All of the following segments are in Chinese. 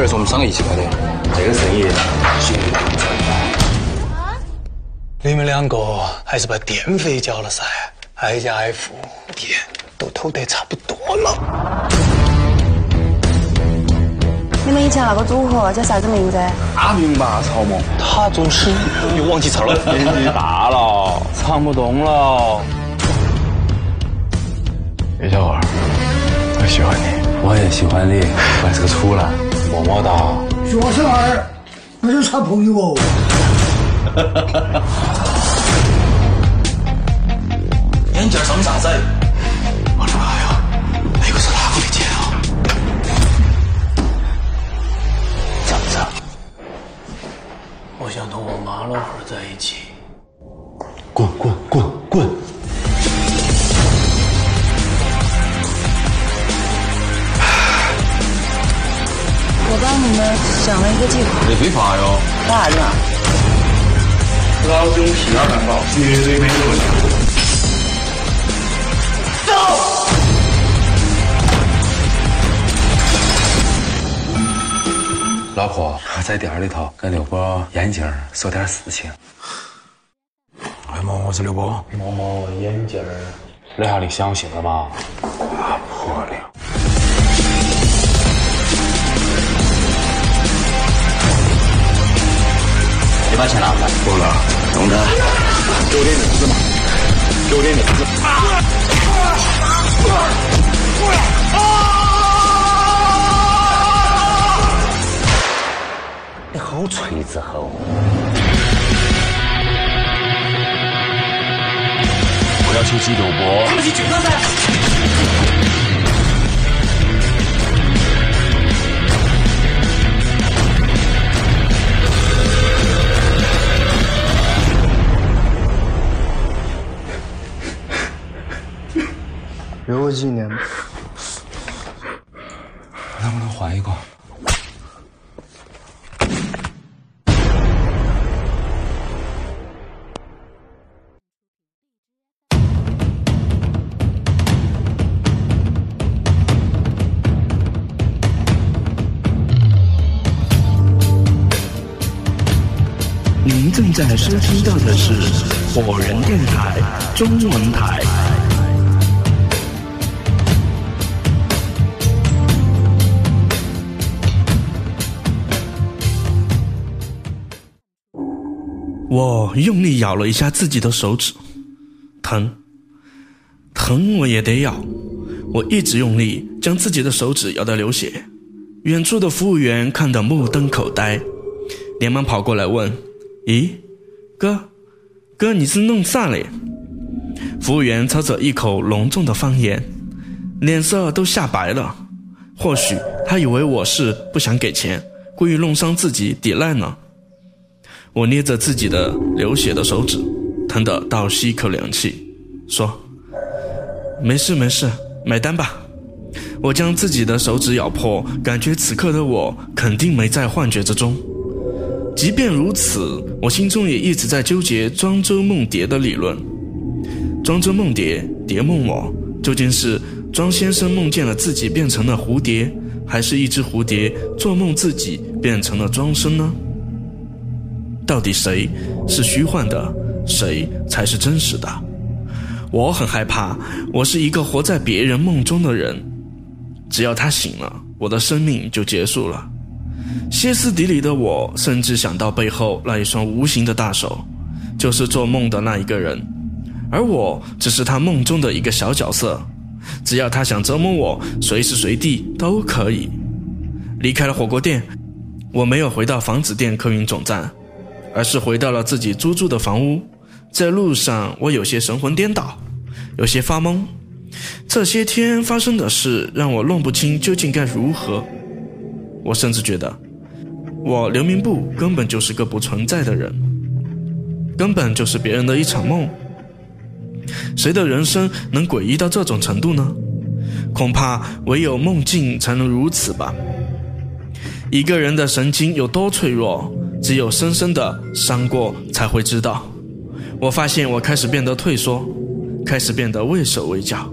儿是我们三个一起开的，这个生意行不通。你们两个还是把电费交了噻，挨家挨户，电都偷得差不多了。你们以前那个组合叫啥子名字？大明吧，曹猛。他总是又忘记词了，年纪大了，唱不动了。叶小二，我喜欢你，我也喜欢你，我还是个处男，么么哒。学生儿，不是耍朋友哦。眼镜上啥子？我 计划。你非法哟！干啥子嘛？老兄屁眼蛋堡，绝对没有问题。走老婆，我在店里头跟刘波眼镜说点事情。哎么，我是刘波。摸摸眼镜儿，这下你相信了吗？打破了。把钱拿回来。够了，懂得。给我点面子嘛！给我点面子。你好锤子吼！我要求击刘波。他们去军了。给我几年？能不能换一个？您正在收听到的是火人电台中文台。我用力咬了一下自己的手指，疼，疼我也得咬。我一直用力将自己的手指咬得流血。远处的服务员看得目瞪口呆，连忙跑过来问：“咦，哥，哥你是弄啥嘞？”服务员操着一口浓重的方言，脸色都吓白了。或许他以为我是不想给钱，故意弄伤自己抵赖呢。我捏着自己的流血的手指，疼得倒吸一口凉气，说：“没事没事，买单吧。”我将自己的手指咬破，感觉此刻的我肯定没在幻觉之中。即便如此，我心中也一直在纠结庄周梦蝶的理论。庄周梦蝶，蝶梦我，究竟是庄先生梦见了自己变成了蝴蝶，还是一只蝴蝶做梦自己变成了庄生呢？到底谁是虚幻的，谁才是真实的？我很害怕，我是一个活在别人梦中的人。只要他醒了，我的生命就结束了。歇斯底里的我，甚至想到背后那一双无形的大手，就是做梦的那一个人，而我只是他梦中的一个小角色。只要他想折磨我，随时随地都可以。离开了火锅店，我没有回到房子店客运总站，而是回到了自己租住的房屋。在路上，我有些神魂颠倒，有些发懵。这些天发生的事让我弄不清究竟该如何。我甚至觉得，我刘明步根本就是个不存在的人，根本就是别人的一场梦。谁的人生能诡异到这种程度呢？恐怕唯有梦境才能如此吧。一个人的神经有多脆弱，只有深深的伤过才会知道。我发现我开始变得退缩，开始变得畏手畏脚。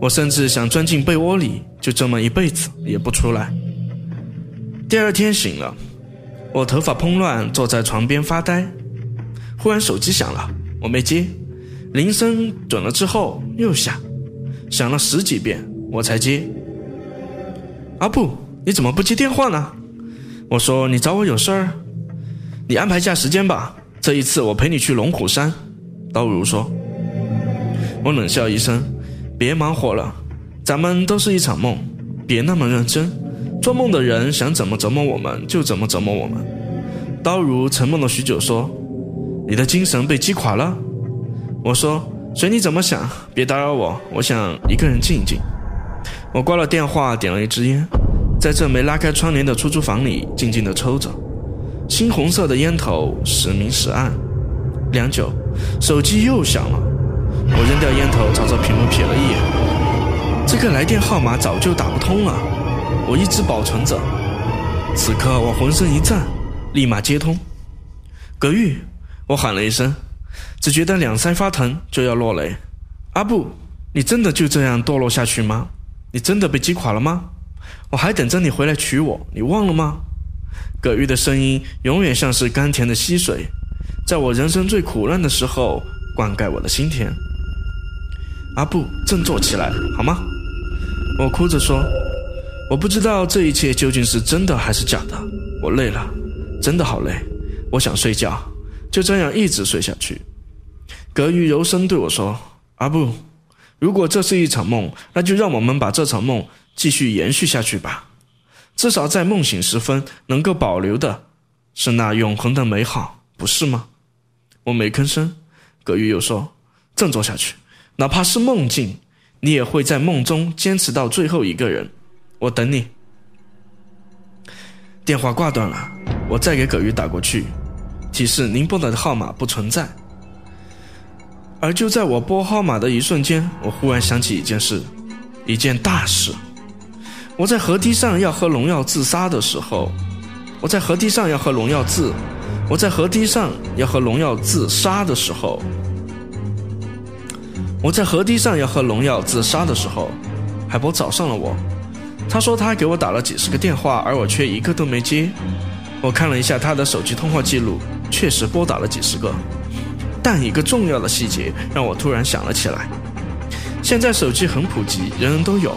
我甚至想钻进被窝里，就这么一辈子也不出来。第二天醒了，我头发蓬乱，坐在床边发呆。忽然手机响了，我没接，铃声准了之后又响，响了十几遍我才接。阿布，你怎么不接电话呢？我说你找我有事儿，你安排一下时间吧。这一次我陪你去龙虎山。刀如说。我冷笑一声，别忙活了，咱们都是一场梦，别那么认真。做梦的人想怎么折磨我们就怎么折磨我们。刀如沉默了许久，说：“你的精神被击垮了。”我说：“随你怎么想，别打扰我，我想一个人静一静。”我挂了电话，点了一支烟，在这没拉开窗帘的出租房里静静地抽着，猩红色的烟头时明时暗。良久，手机又响了。我扔掉烟头，朝着屏幕瞥了一眼，这个来电号码早就打不通了。我一直保存着。此刻我浑身一颤，立马接通。葛玉，我喊了一声，只觉得两腮发疼，就要落泪。阿布，你真的就这样堕落下去吗？你真的被击垮了吗？我还等着你回来娶我，你忘了吗？葛玉的声音永远像是甘甜的溪水，在我人生最苦难的时候灌溉我的心田。阿布，振作起来，好吗？我哭着说：“我不知道这一切究竟是真的还是假的。我累了，真的好累，我想睡觉，就这样一直睡下去。”葛玉柔声对我说：“阿布，如果这是一场梦，那就让我们把这场梦继续延续下去吧。至少在梦醒时分，能够保留的是那永恒的美好，不是吗？”我没吭声。葛玉又说：“振作下去。”哪怕是梦境，你也会在梦中坚持到最后一个人。我等你。电话挂断了，我再给葛玉打过去，提示您拨打的号码不存在。而就在我拨号码的一瞬间，我忽然想起一件事，一件大事。我在河堤上要喝农药自杀的时候，我在河堤上要喝农药自，我在河堤上要喝农药自杀的时候。我在河堤上要喝农药自杀的时候，海波找上了我。他说他给我打了几十个电话，而我却一个都没接。我看了一下他的手机通话记录，确实拨打了几十个。但一个重要的细节让我突然想了起来：现在手机很普及，人人都有，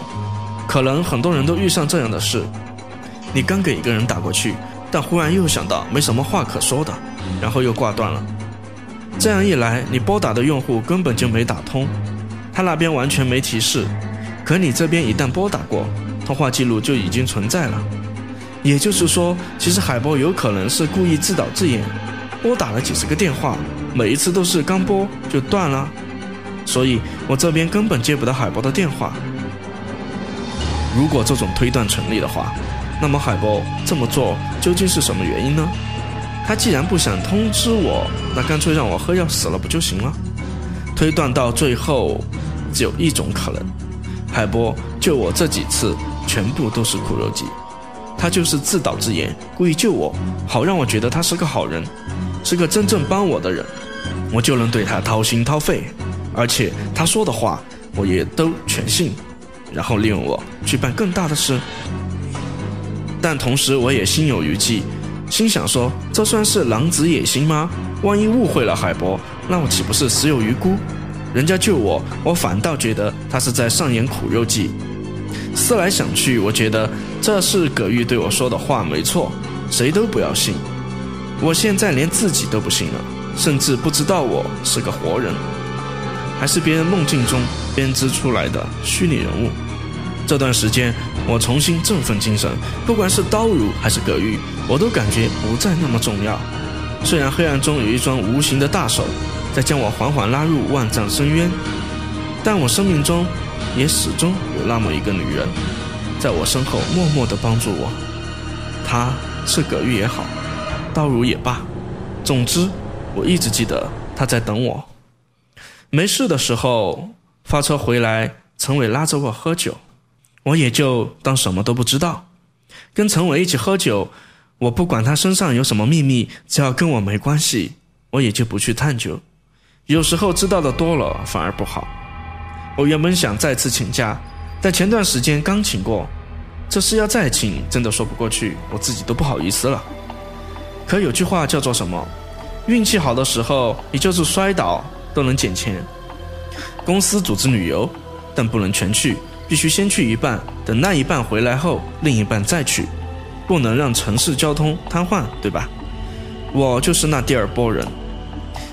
可能很多人都遇上这样的事。你刚给一个人打过去，但忽然又想到没什么话可说的，然后又挂断了。这样一来，你拨打的用户根本就没打通，他那边完全没提示，可你这边一旦拨打过，通话记录就已经存在了。也就是说，其实海波有可能是故意自导自演，拨打了几十个电话，每一次都是刚拨就断了，所以我这边根本接不到海波的电话。如果这种推断成立的话，那么海波这么做究竟是什么原因呢？他既然不想通知我，那干脆让我喝药死了不就行了？推断到最后，只有一种可能：海波救我这几次全部都是苦肉计，他就是自导自演，故意救我，好让我觉得他是个好人，是个真正帮我的人，我就能对他掏心掏肺，而且他说的话我也都全信，然后利用我去办更大的事。但同时我也心有余悸。心想说：“这算是狼子野心吗？万一误会了海波，那我岂不是死有余辜？人家救我，我反倒觉得他是在上演苦肉计。思来想去，我觉得这是葛玉对我说的话没错，谁都不要信。我现在连自己都不信了，甚至不知道我是个活人，还是别人梦境中编织出来的虚拟人物。这段时间。”我重新振奋精神，不管是刀如还是葛玉，我都感觉不再那么重要。虽然黑暗中有一双无形的大手在将我缓缓拉入万丈深渊，但我生命中也始终有那么一个女人，在我身后默默地帮助我。她是葛玉也好，刀如也罢，总之我一直记得她在等我。没事的时候发车回来，陈伟拉着我喝酒。我也就当什么都不知道，跟陈伟一起喝酒，我不管他身上有什么秘密，只要跟我没关系，我也就不去探究。有时候知道的多了反而不好。我原本想再次请假，但前段时间刚请过，这事要再请，真的说不过去，我自己都不好意思了。可有句话叫做什么？运气好的时候，你就是摔倒都能捡钱。公司组织旅游，但不能全去，必须先去一半，等那一半回来后，另一半再去，不能让城市交通瘫痪，对吧？我就是那第二波人，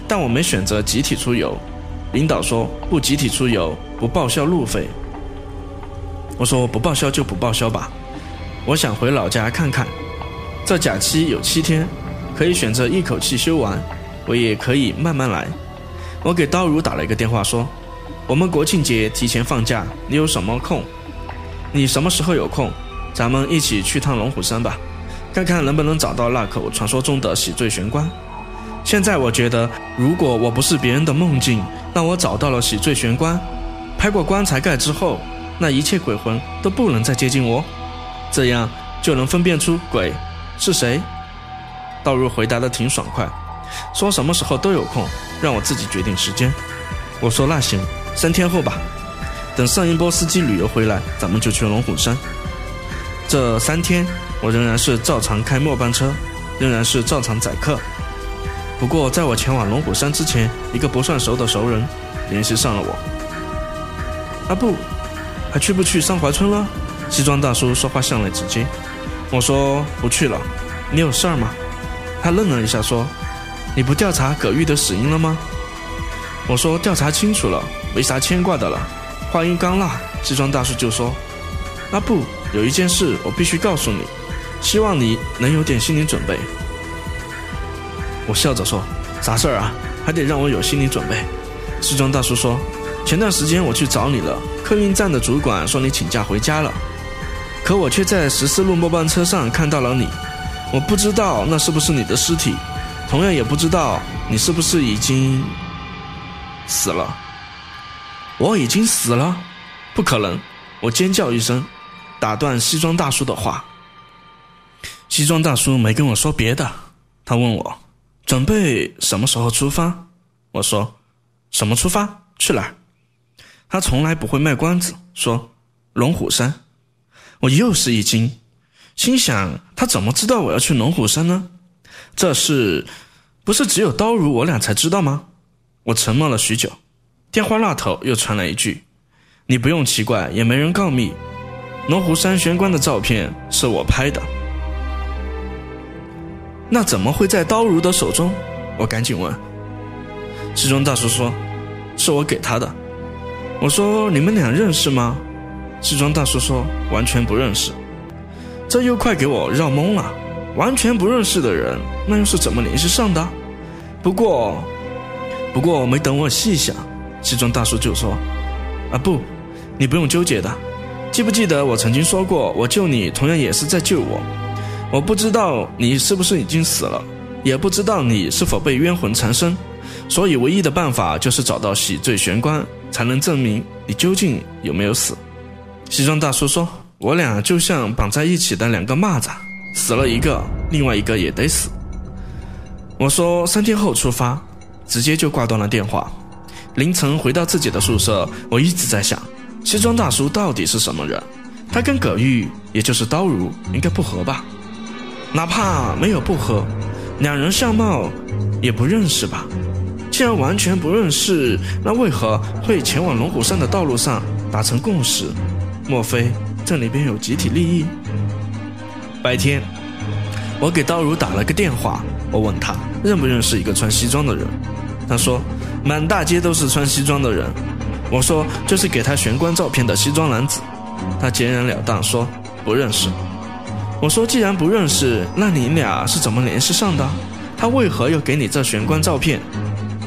但我没选择集体出游。领导说不集体出游，不报销路费。我说不报销就不报销吧，我想回老家看看。这假期有七天，可以选择一口气休完，我也可以慢慢来。我给刀如打了一个电话，说我们国庆节提前放假，你有什么空？你什么时候有空？咱们一起去趟龙虎山吧，看看能不能找到那口传说中的喜醉玄关。现在我觉得，如果我不是别人的梦境，那我找到了喜醉玄关，拍过棺材盖之后，那一切鬼魂都不能再接近我，这样就能分辨出鬼是谁。道如回答的挺爽快，说什么时候都有空，让我自己决定时间。我说那行，三天后吧，等上一波司机旅游回来，咱们就去龙虎山。这三天，我仍然是照常开末班车，仍然是照常载客。不过，在我前往龙虎山之前，一个不算熟的熟人联系上了我。阿布，还去不去上怀村了？西装大叔说话向来直接。我说不去了，你有事儿吗？他愣了一下，说：“你不调查葛玉的死因了吗？”我说：“调查清楚了，没啥牵挂的了。”话音刚落，西装大叔就说：“阿布，有一件事我必须告诉你，希望你能有点心理准备。”我笑着说：“啥事儿啊？还得让我有心理准备。”西装大叔说：“前段时间我去找你了，客运站的主管说你请假回家了，可我却在十四路末班车上看到了你。我不知道那是不是你的尸体，同样也不知道你是不是已经死了。我已经死了？不可能！”我尖叫一声，打断西装大叔的话。西装大叔没跟我说别的，他问我。准备什么时候出发？我说，什么出发？去哪儿？他从来不会卖关子，说龙虎山。我又是一惊，心想他怎么知道我要去龙虎山呢？这事不是只有刀如我俩才知道吗？我沉默了许久，电话那头又传来一句：“你不用奇怪，也没人告密，龙虎山玄关的照片是我拍的。”那怎么会在刀如的手中？我赶紧问。西装大叔说：“是我给他的。”我说：“你们俩认识吗？”西装大叔说：“完全不认识。”这又快给我绕懵了。完全不认识的人，那又是怎么联系上的？不过，不过没等我细想，西装大叔就说：“啊不，你不用纠结的。记不记得我曾经说过，我救你，同样也是在救我。”我不知道你是不是已经死了，也不知道你是否被冤魂缠身，所以唯一的办法就是找到洗罪玄关，才能证明你究竟有没有死。西装大叔说：“我俩就像绑在一起的两个蚂蚱，死了一个，另外一个也得死。”我说：“三天后出发。”直接就挂断了电话。凌晨回到自己的宿舍，我一直在想，西装大叔到底是什么人？他跟葛玉，也就是刀如，应该不合吧？哪怕没有不和，两人相貌也不认识吧？既然完全不认识，那为何会前往龙虎山的道路上达成共识？莫非这里边有集体利益？白天，我给刀如打了个电话，我问他认不认识一个穿西装的人。他说满大街都是穿西装的人。我说就是给他玄关照片的西装男子。他截然了当说不认识。我说：“既然不认识，那你俩是怎么联系上的？他为何又给你这玄关照片？”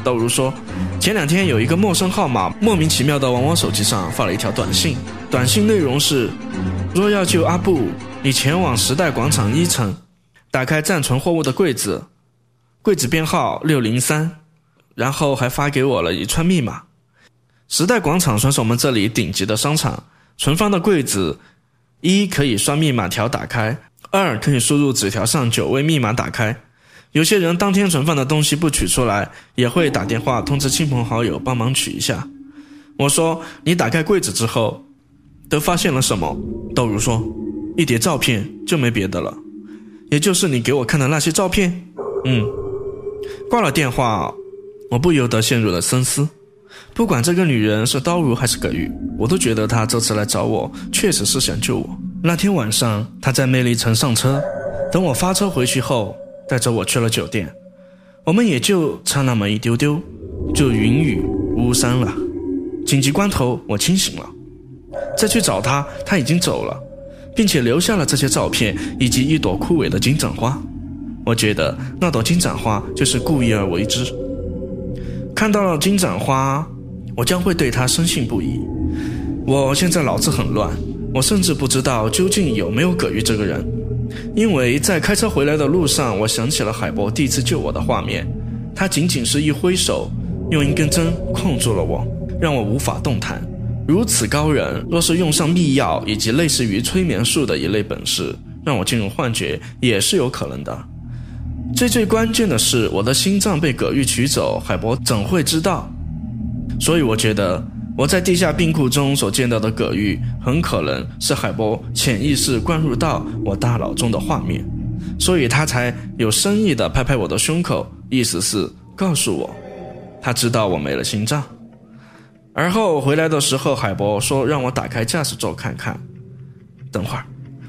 道如说：“前两天有一个陌生号码莫名其妙的往我手机上发了一条短信，短信内容是：若要救阿布，你前往时代广场一层，打开暂存货物的柜子，柜子编号六零三，然后还发给我了一串密码。时代广场算是我们这里顶级的商场，存放的柜子。”一可以刷密码条打开，二可以输入纸条上九位密码打开。有些人当天存放的东西不取出来，也会打电话通知亲朋好友帮忙取一下。我说：“你打开柜子之后，都发现了什么？”豆如说：“一叠照片，就没别的了。也就是你给我看的那些照片。嗯，挂了电话，我不由得陷入了深思。不管这个女人是刀如还是葛玉，我都觉得她这次来找我，确实是想救我。那天晚上，她在魅力城上车，等我发车回去后，带着我去了酒店。我们也就差那么一丢丢，就云雨巫山了。紧急关头，我清醒了，再去找她，她已经走了，并且留下了这些照片以及一朵枯萎的金盏花。我觉得那朵金盏花就是故意而为之。看到了金盏花。我将会对他深信不疑。我现在脑子很乱，我甚至不知道究竟有没有葛玉这个人。因为在开车回来的路上，我想起了海波第一次救我的画面，他仅仅是一挥手，用一根针控住了我，让我无法动弹。如此高人，若是用上秘药以及类似于催眠术的一类本事，让我进入幻觉也是有可能的。最最关键的是，我的心脏被葛玉取走，海波怎会知道？所以我觉得我在地下冰库中所见到的葛玉，很可能是海波潜意识灌入到我大脑中的画面，所以他才有深意的拍拍我的胸口，意思是告诉我，他知道我没了心脏。而后回来的时候，海波说让我打开驾驶座看看。等会儿，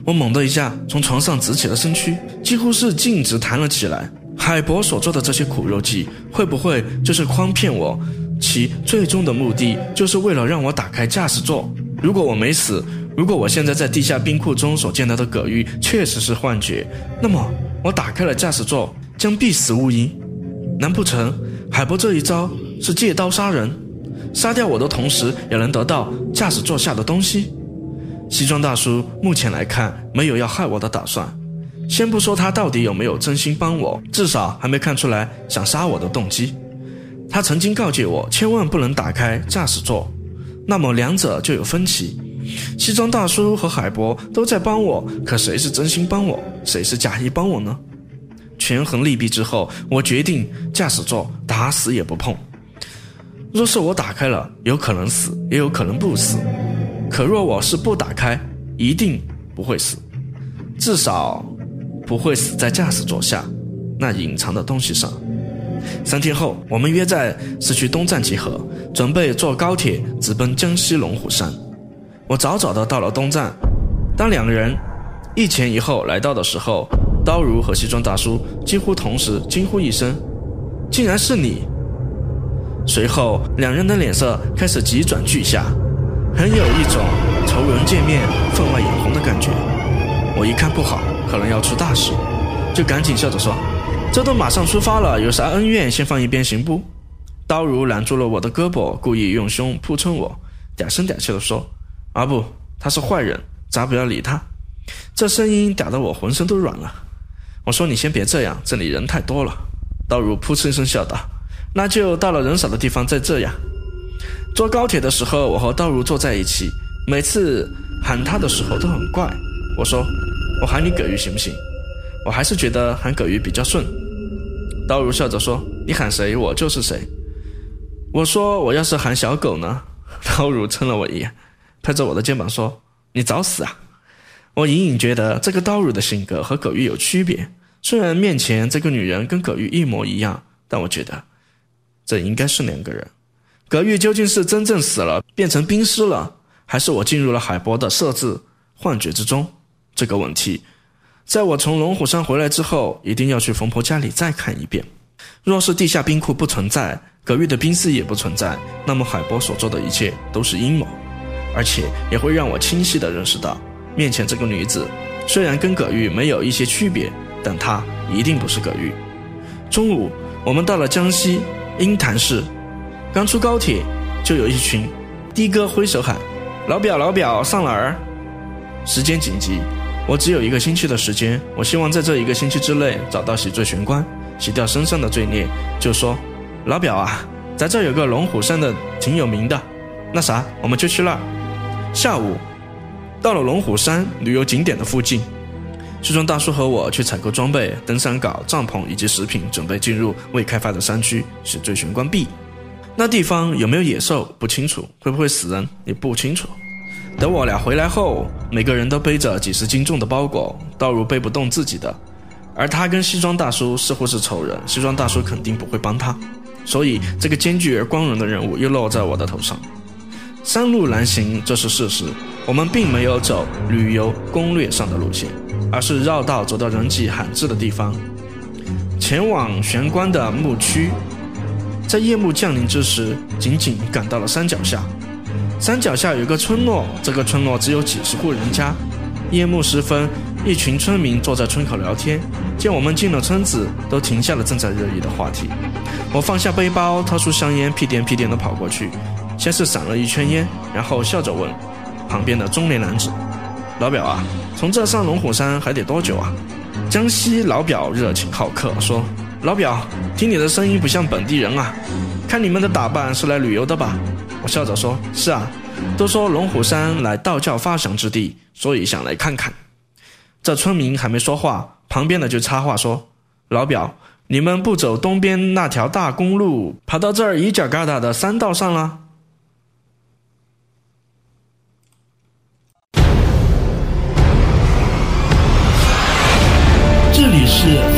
我猛地一下从床上直起了身躯，几乎是径直弹了起来。海博所做的这些苦肉计，会不会就是诓骗我？其最终的目的就是为了让我打开驾驶座。如果我没死，如果我现在在地下冰库中所见到的葛玉确实是幻觉，那么我打开了驾驶座将必死无疑。难不成海波这一招是借刀杀人，杀掉我的同时也能得到驾驶座下的东西？西装大叔目前来看没有要害我的打算。先不说他到底有没有真心帮我，至少还没看出来想杀我的动机。他曾经告诫我，千万不能打开驾驶座，那么两者就有分歧。西装大叔和海博都在帮我，可谁是真心帮我，谁是假意帮我呢？权衡利弊之后，我决定驾驶座打死也不碰。若是我打开了，有可能死，也有可能不死；可若我是不打开，一定不会死，至少。不会死在驾驶座下那隐藏的东西上。三天后，我们约在市区东站集合，准备坐高铁直奔江西龙虎山。我早早的到了东站，当两个人一前一后来到的时候，刀如和西装大叔几乎同时惊呼一声：“竟然是你！”随后，两人的脸色开始急转巨下，很有一种仇人见面分外眼红的感觉。我一看不好。可能要出大事，就赶紧笑着说：“这都马上出发了，有啥恩怨先放一边行不？”刀如拦住了我的胳膊，故意用胸扑蹭我，嗲声嗲气地说：“啊不，他是坏人，咱不要理他。”这声音嗲得我浑身都软了。我说：“你先别这样，这里人太多了。”刀如扑哧一声笑道：“那就到了人少的地方再这样。”坐高铁的时候，我和刀如坐在一起，每次喊他的时候都很怪。我说。我喊你葛玉行不行？我还是觉得喊葛玉比较顺。刀如笑着说：“你喊谁，我就是谁。”我说：“我要是喊小狗呢？” 刀如嗔了我一眼，拍着我的肩膀说：“你找死啊！”我隐隐觉得这个刀如的性格和葛玉有区别。虽然面前这个女人跟葛玉一模一样，但我觉得这应该是两个人。葛玉究竟是真正死了，变成冰尸了，还是我进入了海波的设置幻觉之中？这个问题，在我从龙虎山回来之后，一定要去冯婆家里再看一遍。若是地下冰库不存在，葛玉的冰丝也不存在，那么海波所做的一切都是阴谋，而且也会让我清晰地认识到，面前这个女子虽然跟葛玉没有一些区别，但她一定不是葛玉。中午，我们到了江西鹰潭市，刚出高铁，就有一群的哥挥手喊：“老表，老表，上哪儿？”时间紧急。我只有一个星期的时间，我希望在这一个星期之内找到洗罪玄关，洗掉身上的罪孽。就说，老表啊，在这有个龙虎山的挺有名的，那啥，我们就去那儿。下午，到了龙虎山旅游景点的附近，西装大叔和我去采购装备、登山镐、帐篷以及食品，准备进入未开发的山区洗罪玄关 B。那地方有没有野兽不清楚，会不会死人也不清楚。等我俩回来后，每个人都背着几十斤重的包裹，道如背不动自己的。而他跟西装大叔似乎是仇人，西装大叔肯定不会帮他，所以这个艰巨而光荣的任务又落在我的头上。山路难行，这是事实。我们并没有走旅游攻略上的路线，而是绕道走到人迹罕至的地方，前往玄关的墓区。在夜幕降临之时，仅仅赶到了山脚下。山脚下有个村落，这个村落只有几十户人家。夜幕时分，一群村民坐在村口聊天。见我们进了村子，都停下了正在热议的话题。我放下背包，掏出香烟，屁颠屁颠地跑过去。先是闪了一圈烟，然后笑着问旁边的中年男子：“老表啊，从这上龙虎山还得多久啊？”江西老表热情好客说：“老表听你的声音不像本地人啊。看你们的打扮是来旅游的吧？我笑着说是啊。都说龙虎山乃道教发祥之地所以想来看看。这村民还没说话旁边的就插话说老表你们不走东边那条大公路跑到这儿犄角旮旯的山道上了？这里是